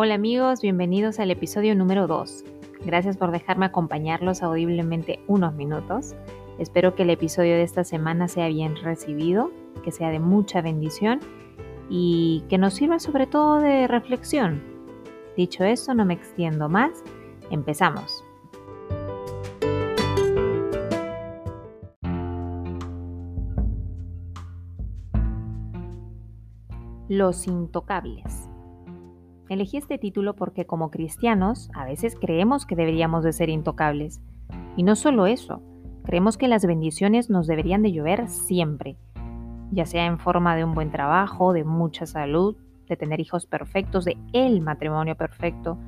Hola amigos, bienvenidos al episodio número 2. Gracias por dejarme acompañarlos audiblemente unos minutos. Espero que el episodio de esta semana sea bien recibido, que sea de mucha bendición y que nos sirva sobre todo de reflexión. Dicho eso, no me extiendo más. Empezamos. Los intocables. Elegí este título porque como cristianos a veces creemos que deberíamos de ser intocables. Y no solo eso, creemos que las bendiciones nos deberían de llover siempre, ya sea en forma de un buen trabajo, de mucha salud, de tener hijos perfectos, de el matrimonio perfecto,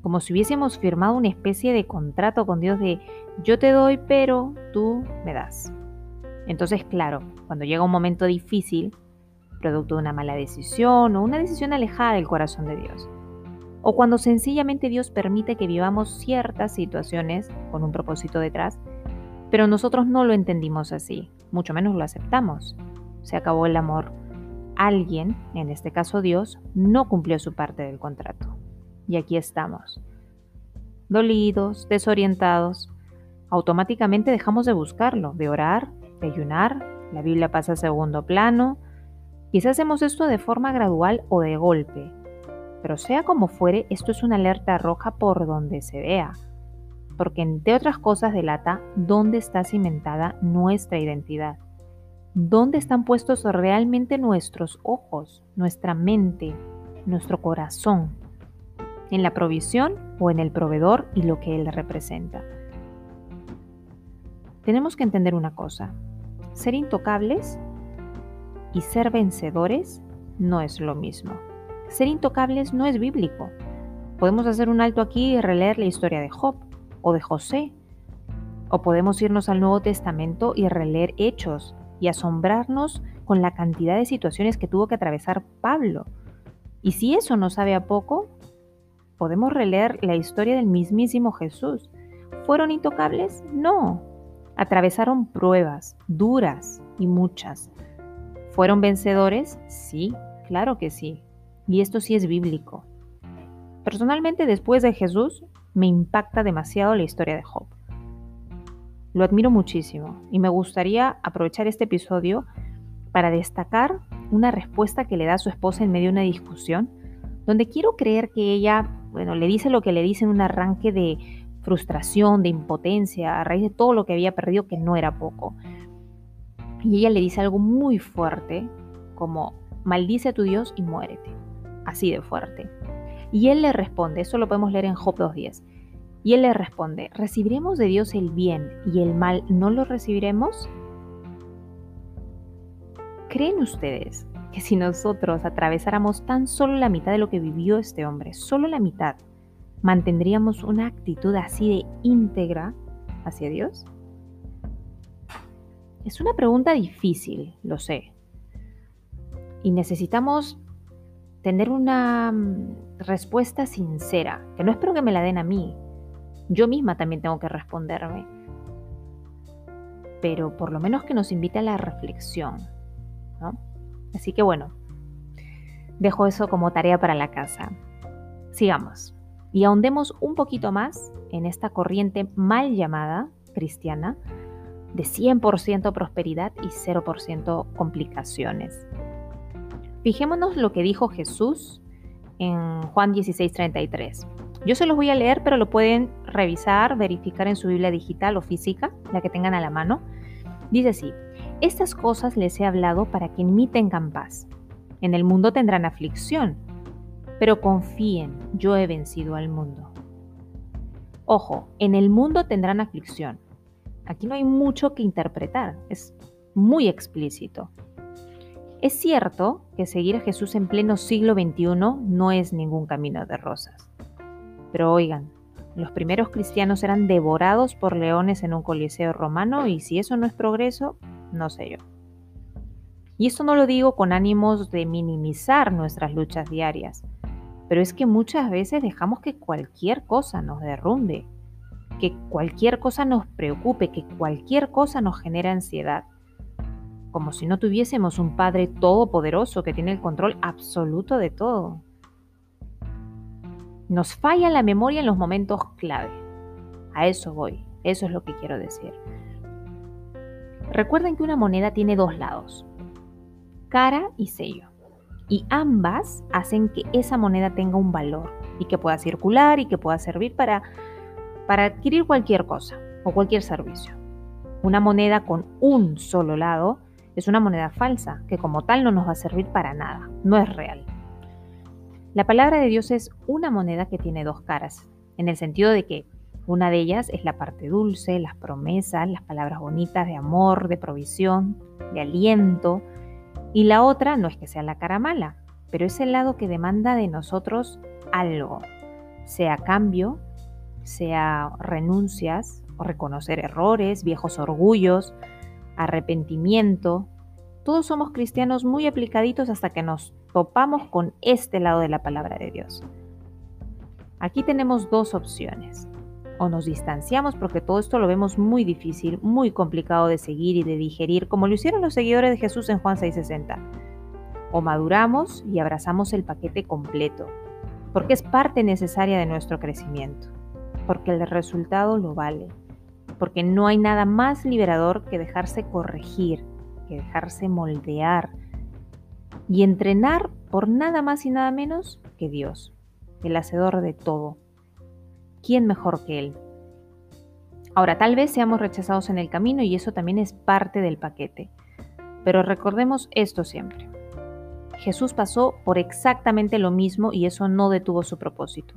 como si hubiésemos firmado una especie de contrato con Dios de yo te doy, pero tú me das. Entonces, claro, cuando llega un momento difícil, producto de una mala decisión o una decisión alejada del corazón de Dios. O cuando sencillamente Dios permite que vivamos ciertas situaciones con un propósito detrás, pero nosotros no lo entendimos así, mucho menos lo aceptamos. Se acabó el amor. Alguien, en este caso Dios, no cumplió su parte del contrato. Y aquí estamos. Dolidos, desorientados, automáticamente dejamos de buscarlo, de orar, de ayunar, la Biblia pasa a segundo plano, Quizás hacemos esto de forma gradual o de golpe, pero sea como fuere, esto es una alerta roja por donde se vea, porque entre otras cosas delata dónde está cimentada nuestra identidad, dónde están puestos realmente nuestros ojos, nuestra mente, nuestro corazón, en la provisión o en el proveedor y lo que él representa. Tenemos que entender una cosa, ser intocables y ser vencedores no es lo mismo. Ser intocables no es bíblico. Podemos hacer un alto aquí y releer la historia de Job o de José. O podemos irnos al Nuevo Testamento y releer hechos y asombrarnos con la cantidad de situaciones que tuvo que atravesar Pablo. Y si eso no sabe a poco, podemos releer la historia del mismísimo Jesús. ¿Fueron intocables? No. Atravesaron pruebas duras y muchas ¿Fueron vencedores? Sí, claro que sí. Y esto sí es bíblico. Personalmente, después de Jesús, me impacta demasiado la historia de Job. Lo admiro muchísimo y me gustaría aprovechar este episodio para destacar una respuesta que le da su esposa en medio de una discusión, donde quiero creer que ella, bueno, le dice lo que le dice en un arranque de frustración, de impotencia, a raíz de todo lo que había perdido, que no era poco. Y ella le dice algo muy fuerte, como, maldice a tu Dios y muérete. Así de fuerte. Y él le responde, eso lo podemos leer en Job 2.10. Y él le responde, ¿recibiremos de Dios el bien y el mal no lo recibiremos? ¿Creen ustedes que si nosotros atravesáramos tan solo la mitad de lo que vivió este hombre, solo la mitad, mantendríamos una actitud así de íntegra hacia Dios? Es una pregunta difícil, lo sé. Y necesitamos tener una mm, respuesta sincera, que no espero que me la den a mí. Yo misma también tengo que responderme. Pero por lo menos que nos invite a la reflexión. Así que bueno, dejo eso como tarea para la casa. Sigamos y ahondemos un poquito más en esta corriente mal llamada cristiana de 100% prosperidad y 0% complicaciones. Fijémonos lo que dijo Jesús en Juan 16:33. Yo se los voy a leer, pero lo pueden revisar, verificar en su Biblia digital o física, la que tengan a la mano. Dice así, estas cosas les he hablado para que en mí tengan paz. En el mundo tendrán aflicción, pero confíen, yo he vencido al mundo. Ojo, en el mundo tendrán aflicción, Aquí no hay mucho que interpretar, es muy explícito. Es cierto que seguir a Jesús en pleno siglo XXI no es ningún camino de rosas. Pero oigan, los primeros cristianos eran devorados por leones en un coliseo romano y si eso no es progreso, no sé yo. Y esto no lo digo con ánimos de minimizar nuestras luchas diarias, pero es que muchas veces dejamos que cualquier cosa nos derrumbe que cualquier cosa nos preocupe, que cualquier cosa nos genera ansiedad. Como si no tuviésemos un Padre todopoderoso que tiene el control absoluto de todo. Nos falla la memoria en los momentos clave. A eso voy, eso es lo que quiero decir. Recuerden que una moneda tiene dos lados, cara y sello, y ambas hacen que esa moneda tenga un valor y que pueda circular y que pueda servir para, para adquirir cualquier cosa o cualquier servicio. Una moneda con un solo lado es una moneda falsa, que como tal no nos va a servir para nada, no es real. La palabra de Dios es una moneda que tiene dos caras, en el sentido de que una de ellas es la parte dulce, las promesas, las palabras bonitas de amor, de provisión, de aliento, y la otra no es que sea la cara mala, pero es el lado que demanda de nosotros algo, sea cambio, sea renuncias, o reconocer errores, viejos orgullos, arrepentimiento. Todos somos cristianos muy aplicaditos hasta que nos topamos con este lado de la palabra de Dios. Aquí tenemos dos opciones. O nos distanciamos porque todo esto lo vemos muy difícil, muy complicado de seguir y de digerir, como lo hicieron los seguidores de Jesús en Juan 6:60. O maduramos y abrazamos el paquete completo, porque es parte necesaria de nuestro crecimiento, porque el resultado lo vale, porque no hay nada más liberador que dejarse corregir, que dejarse moldear y entrenar por nada más y nada menos que Dios, el hacedor de todo. ¿Quién mejor que Él? Ahora, tal vez seamos rechazados en el camino y eso también es parte del paquete, pero recordemos esto siempre. Jesús pasó por exactamente lo mismo y eso no detuvo su propósito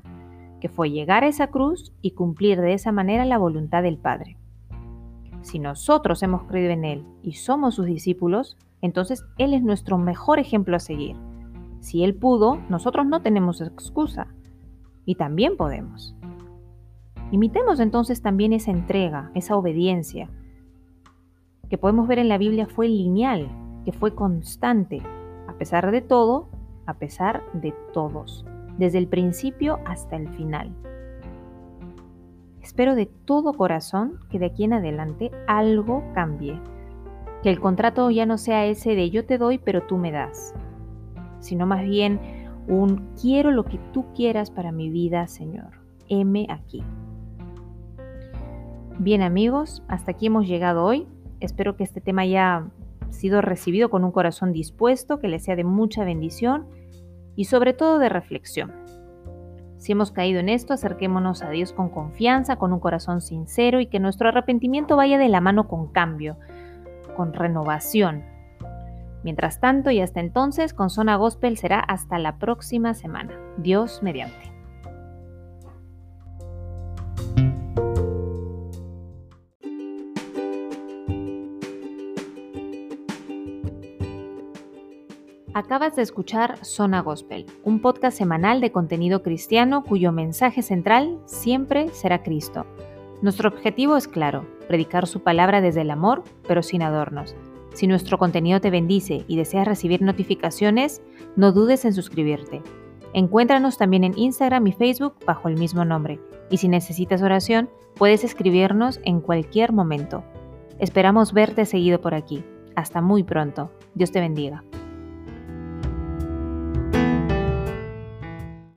que fue llegar a esa cruz y cumplir de esa manera la voluntad del Padre. Si nosotros hemos creído en Él y somos sus discípulos, entonces Él es nuestro mejor ejemplo a seguir. Si Él pudo, nosotros no tenemos excusa. Y también podemos. Imitemos entonces también esa entrega, esa obediencia, que podemos ver en la Biblia fue lineal, que fue constante, a pesar de todo, a pesar de todos desde el principio hasta el final. Espero de todo corazón que de aquí en adelante algo cambie, que el contrato ya no sea ese de yo te doy pero tú me das, sino más bien un quiero lo que tú quieras para mi vida, Señor. M aquí. Bien amigos, hasta aquí hemos llegado hoy. Espero que este tema haya sido recibido con un corazón dispuesto, que le sea de mucha bendición y sobre todo de reflexión. Si hemos caído en esto, acerquémonos a Dios con confianza, con un corazón sincero y que nuestro arrepentimiento vaya de la mano con cambio, con renovación. Mientras tanto y hasta entonces, con Zona Gospel será hasta la próxima semana. Dios mediante. Acabas de escuchar Zona Gospel, un podcast semanal de contenido cristiano cuyo mensaje central siempre será Cristo. Nuestro objetivo es claro, predicar su palabra desde el amor, pero sin adornos. Si nuestro contenido te bendice y deseas recibir notificaciones, no dudes en suscribirte. Encuéntranos también en Instagram y Facebook bajo el mismo nombre. Y si necesitas oración, puedes escribirnos en cualquier momento. Esperamos verte seguido por aquí. Hasta muy pronto. Dios te bendiga.